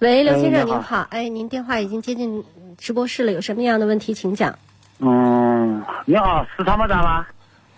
喂，刘先生您好，哎，您电话已经接进直播室了，有什么样的问题请讲。嗯，你好，是参谋长吗？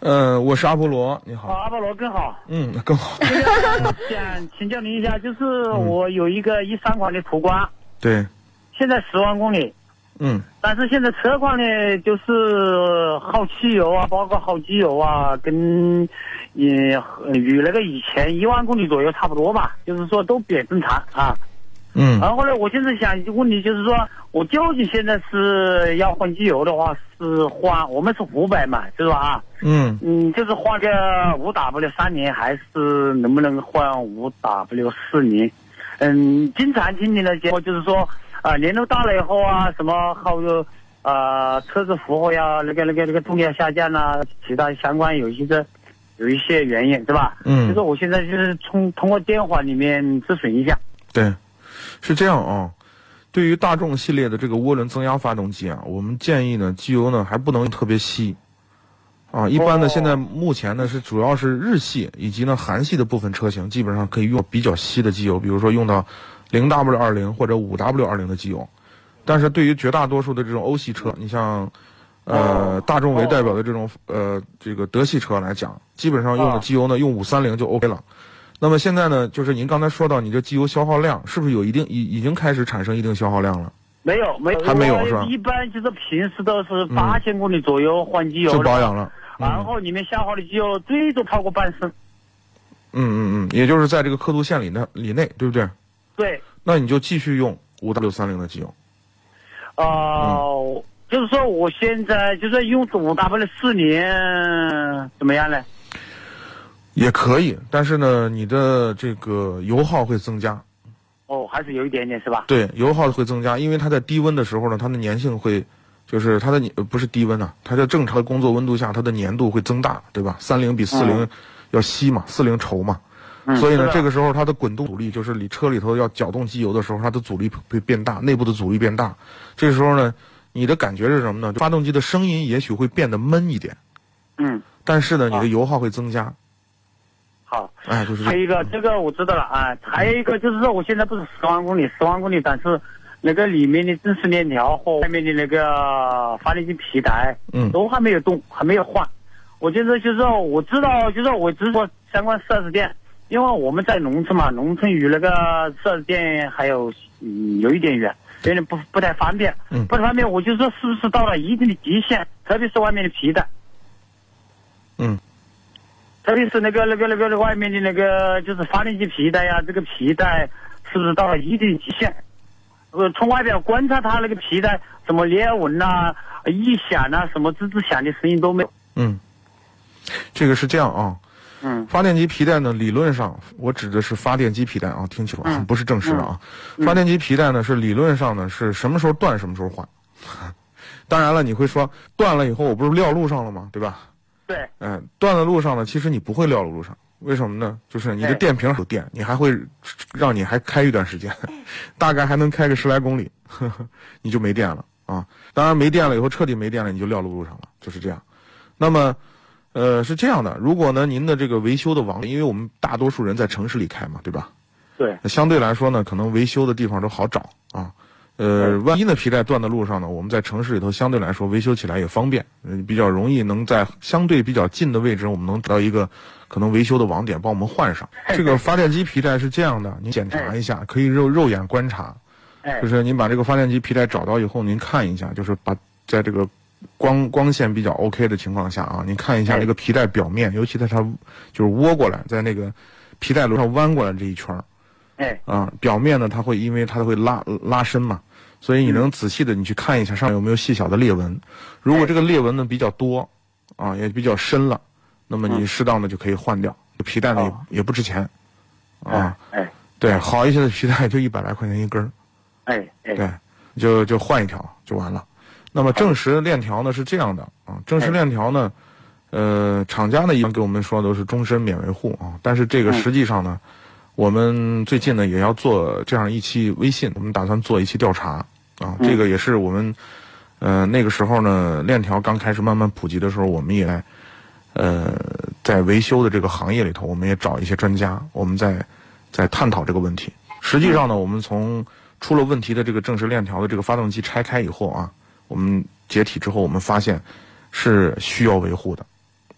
嗯，我是阿波罗，你哦，好。阿波罗更好。嗯，更好。想请教您一下，就是我有一个一三款的途观，对，现在十万公里，嗯但是现在车况呢，就是耗汽油啊，包括耗机油啊，跟也与那个以前一万公里左右差不多吧，就是说都比较正常啊。嗯然后呢，我现在想问你，就是说我究竟现在是要换机油的话，是换我们是五百嘛，是吧？啊，嗯嗯，就是换个五 W 三年，还是能不能换五 W 四年？嗯，经常听你的节目就是说，啊、年头大了以后啊，什么耗油，啊，车子负荷呀，那个那个那个动力要下降啊，其他相关有一些的有一些原因，对吧？嗯就是我现在就是通通过电话里面咨询一下。对，是这样啊。对于大众系列的这个涡轮增压发动机啊，我们建议呢，机油呢还不能特别稀。啊，一般的哦现在目前呢是主要是日系以及呢韩系的部分车型，基本上可以用比较稀的机油，比如说用到零 W 二零或者五 W 二零的机油。但是对于绝大多数的这种欧系车，你像呃哦大众为代表的这种呃这个德系车来讲，基本上用的哦机油呢用五三零就 OK 了。那么现在呢，就是您刚才说到你这机油消耗量是不是有一定已已经开始产生一定消耗量了？没有，没有，还没有是吧一般就是平时都是八千公里左右换机油就保养了。然后里面消耗的机油最多超过半升。嗯嗯嗯，也就是在这个刻度线里呢里内，对不对？对，那你就继续用五 W 三零的机油。呃，就是说我现在就是用五 W 四年怎么样呢？也可以，但是呢，你的这个油耗会增加。哦，还是有一点点是吧？对，油耗会增加，因为它在低温的时候呢，它的粘性会，就是它的粘呃不是低温啊，它在正常的工作温度下，它的粘度会增大，对吧？三零比四零嗯要稀嘛，四零稠嘛。嗯所以呢，这个时候它的滚动阻力，就是你车里头要搅动机油的时候，它的阻力会变大，内部的阻力变大。这时候呢，你的感觉是什么呢？发动机的声音也许会变得闷一点，嗯，但是呢，你啊的油耗会增加。好。哎，就是还有一个，这个我知道了啊。还有一个就是说，我现在不是十万公里，十万公里，但是那个里面的正时链条和外面的那个发电机皮带，嗯都还没有动，还没有换。我就是就是说，我知道，就是说我只说相关四 S 店，因为我们在农村嘛，农村与那个四 S 店还有嗯有一点远，有点不不太方便。嗯不太方便，我就说是不是到了一定的极限，特别是外面的皮带。嗯特别是那个那个那个那个外面的那个就是发电机皮带呀，这个皮带是不是到了一定极限？呃，从外表观察它那个皮带什么裂纹呐、异响呐、什么吱吱响的声音都没有。嗯，这个是这样啊。嗯发电机皮带呢，理论上我指的是发电机皮带啊，听清楚不是正式的啊。嗯发电机皮带呢是理论上呢是什么时候断什么时候换。当然了，你会说断了以后我不是撂路上了吗？对吧？对，嗯，断了路上呢，其实你不会撂路上，为什么呢？就是你的哎电瓶有电，你还会让你还开一段时间，大概还能开个十来公里，呵 呵你就没电了啊。当然没电了以后彻底没电了，你就撂路上了，就是这样。那么，呃，是这样的，如果呢您的这个维修的网，因为我们大多数人在城市里开嘛，对吧？对，那相对来说呢，可能维修的地方都好找啊。呃，万一呢皮带断的路上呢，我们在城市里头相对来说维修起来也方便，嗯、比较容易能在相对比较近的位置，我们能找到一个可能维修的网点帮我们换上。这个发电机皮带是这样的，您检查一下，可以肉肉眼观察，哎。就，是您把这个发电机皮带找到以后，您看一下，就是把在这个光光线比较 OK 的情况下啊，您看一下哎那个皮带表面，尤其在它就是窝过来，在那个皮带轮上弯过来这一圈儿哎。啊，表面呢它会因为它会拉拉伸嘛，所以你能仔细的你去看一下上面有没有细小的裂纹。如果这个裂纹呢比较多啊，也比较深了，那么你适当的就可以换掉。皮带呢哦。也也不值钱啊，哎对，好一些的皮带就一百来块钱一根儿。哎哎。对，就就换一条就完了。那么正时链条呢是这样的啊，正时链条呢，呃，厂家呢一般给我们说都是终身免维护啊，但是这个嗯。实际上呢，我们最近呢也要做这样一期微信，我们打算做一期调查啊，这个也是我们呃那个时候呢链条刚开始慢慢普及的时候，我们也呃在维修的这个行业里头，我们也找一些专家，我们在在探讨这个问题。实际上呢，我们从出了问题的这个正时链条的这个发动机拆开以后啊，我们解体之后，我们发现是需要维护的，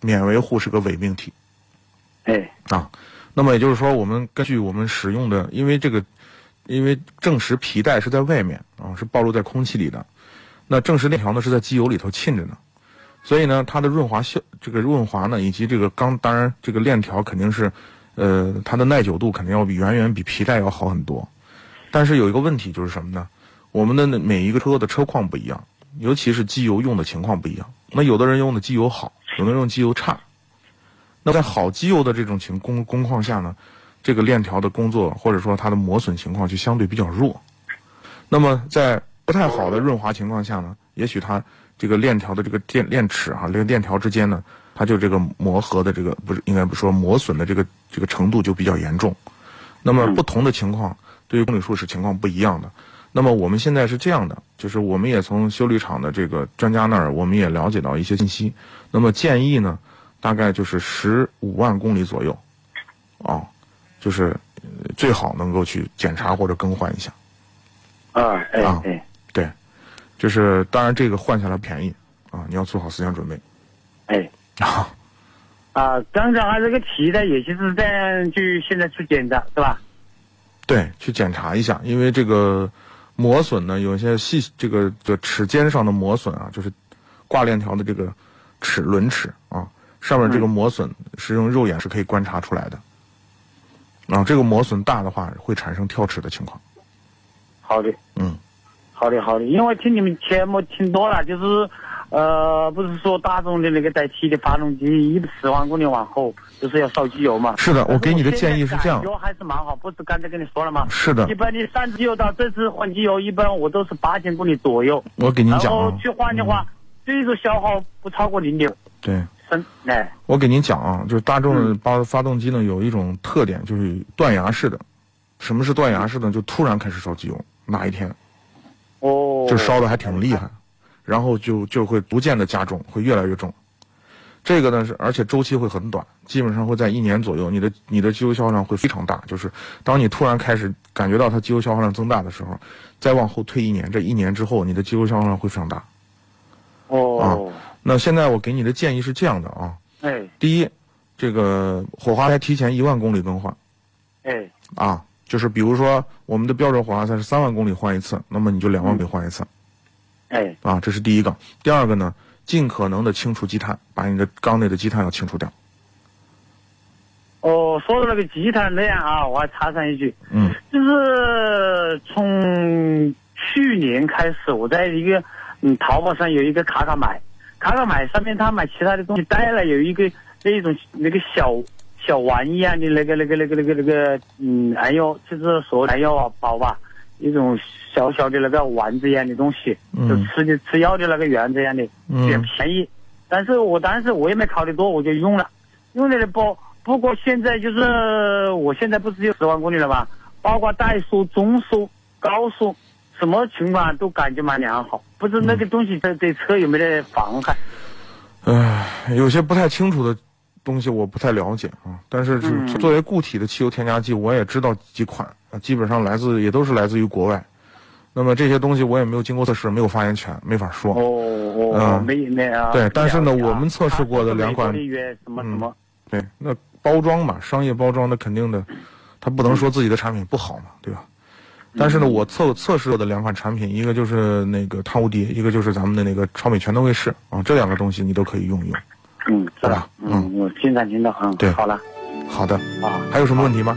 免维护是个伪命题哎啊。那么也就是说，我们根据我们使用的，因为这个，因为正时皮带是在外面啊，是暴露在空气里的，那正时链条呢是在机油里头浸着呢，所以呢，它的润滑效，这个润滑呢，以及这个钢，当然这个链条肯定是，呃，它的耐久度肯定要比远远比皮带要好很多。但是有一个问题就是什么呢？我们的每一个车的车况不一样，尤其是机油用的情况不一样。那有的人用的机油好，有的人用机油差。那在好机油的这种情工工况下呢，这个链条的工作或者说它的磨损情况就相对比较弱。那么在不太好的润滑情况下呢，也许它这个链条的这个电链齿哈、这个链条之间呢，它就这个磨合的这个不是应该不说磨损的这个这个程度就比较严重。那么不同的情况对于公里数是情况不一样的。那么我们现在是这样的，就是我们也从修理厂的这个专家那儿，我们也了解到一些信息。那么建议呢，大概就是十五万公里左右，啊，就是呃最好能够去检查或者更换一下。啊哎啊哎对，就是当然这个换下来便宜啊，你要做好思想准备哎啊。啊，刚才还这个皮带，也就是这样去现在去检查是吧？对，去检查一下，因为这个磨损呢，有一些细这个这齿尖上的磨损啊，就是挂链条的这个齿轮齿啊，上面这个磨损是用肉眼是可以观察出来的。啊，这个磨损大的话，会产生跳齿的情况。好的，嗯，好的好的，因为听你们节目听多了，就是呃，不是说大众的那个带 T 的发动机一十万公里往后就是要烧机油嘛？是的，我给你的建议是这样。油还是蛮好，不是刚才跟你说了吗？是的。一，般你上机油到这次换机油，一般我都是八千公里左右，我给您讲啊，后去换的话，最终消耗不超过零点对，升，哎，我给您讲啊，就是大众的发发动机呢有一种特点，就是断崖式的。什么是断崖式的？就突然开始烧机油，哪一天哦，就烧的还挺厉害，然后就就会逐渐的加重，会越来越重。这个呢是，而且周期会很短，基本上会在一年左右，你的你的机油消耗量会非常大。就是当你突然开始感觉到它机油消耗量增大的时候，再往后推一年，这一年之后，你的机油消耗量会非常大。哦，那现在我给你的建议是这样的啊，哎。第一，这个火花塞提前一万公里更换。哎。啊，就是比如说我们的标准火花塞是三万公里换一次，那么你就两万公里换一次。哎。啊，这是第一个。第二个呢，尽可能的清除积碳，把你的缸内的积碳要清除掉。哦，说到那个积碳那样啊，我还插上一句，嗯。就是从去年开始，我在一个嗯淘宝上有一个卡卡买，卡卡买上面他买其他的东西带了有一个那一种那个小小玩意样的那个那个那个那个那个嗯哎呦，就是说哎呦宝吧，一种小小的那个丸子一样的东西，嗯就吃的吃药的那个圆这样的，嗯也便宜。但是我当时我也没考虑多，我就用了，用了的不不过现在就是我现在不是有十万公里了吧？包括怠速、中速、高速，什么情况都感觉蛮良好。不知那个东西对对车有没得妨害？唉，有些不太清楚的东西我不太了解啊。但是是嗯作为固体的汽油添加剂，我也知道几款，啊基本上来自也都是来自于国外。那么这些东西我也没有经过测试，没有发言权，没法说。哦哦，嗯没没啊。对但是呢我们测试过的两款它是美国的约什么什么？对，那包装嘛，商业包装的肯定的，他不能说自己的产品不好嘛，对吧？但是呢，我测测试过的两款产品，一个就是那个汤无敌，一个就是咱们的那个超美全能卫士啊，这两个东西你都可以用一用。嗯，好吧，嗯，我现在听到，嗯，对好了，好的，啊，还有什么问题吗？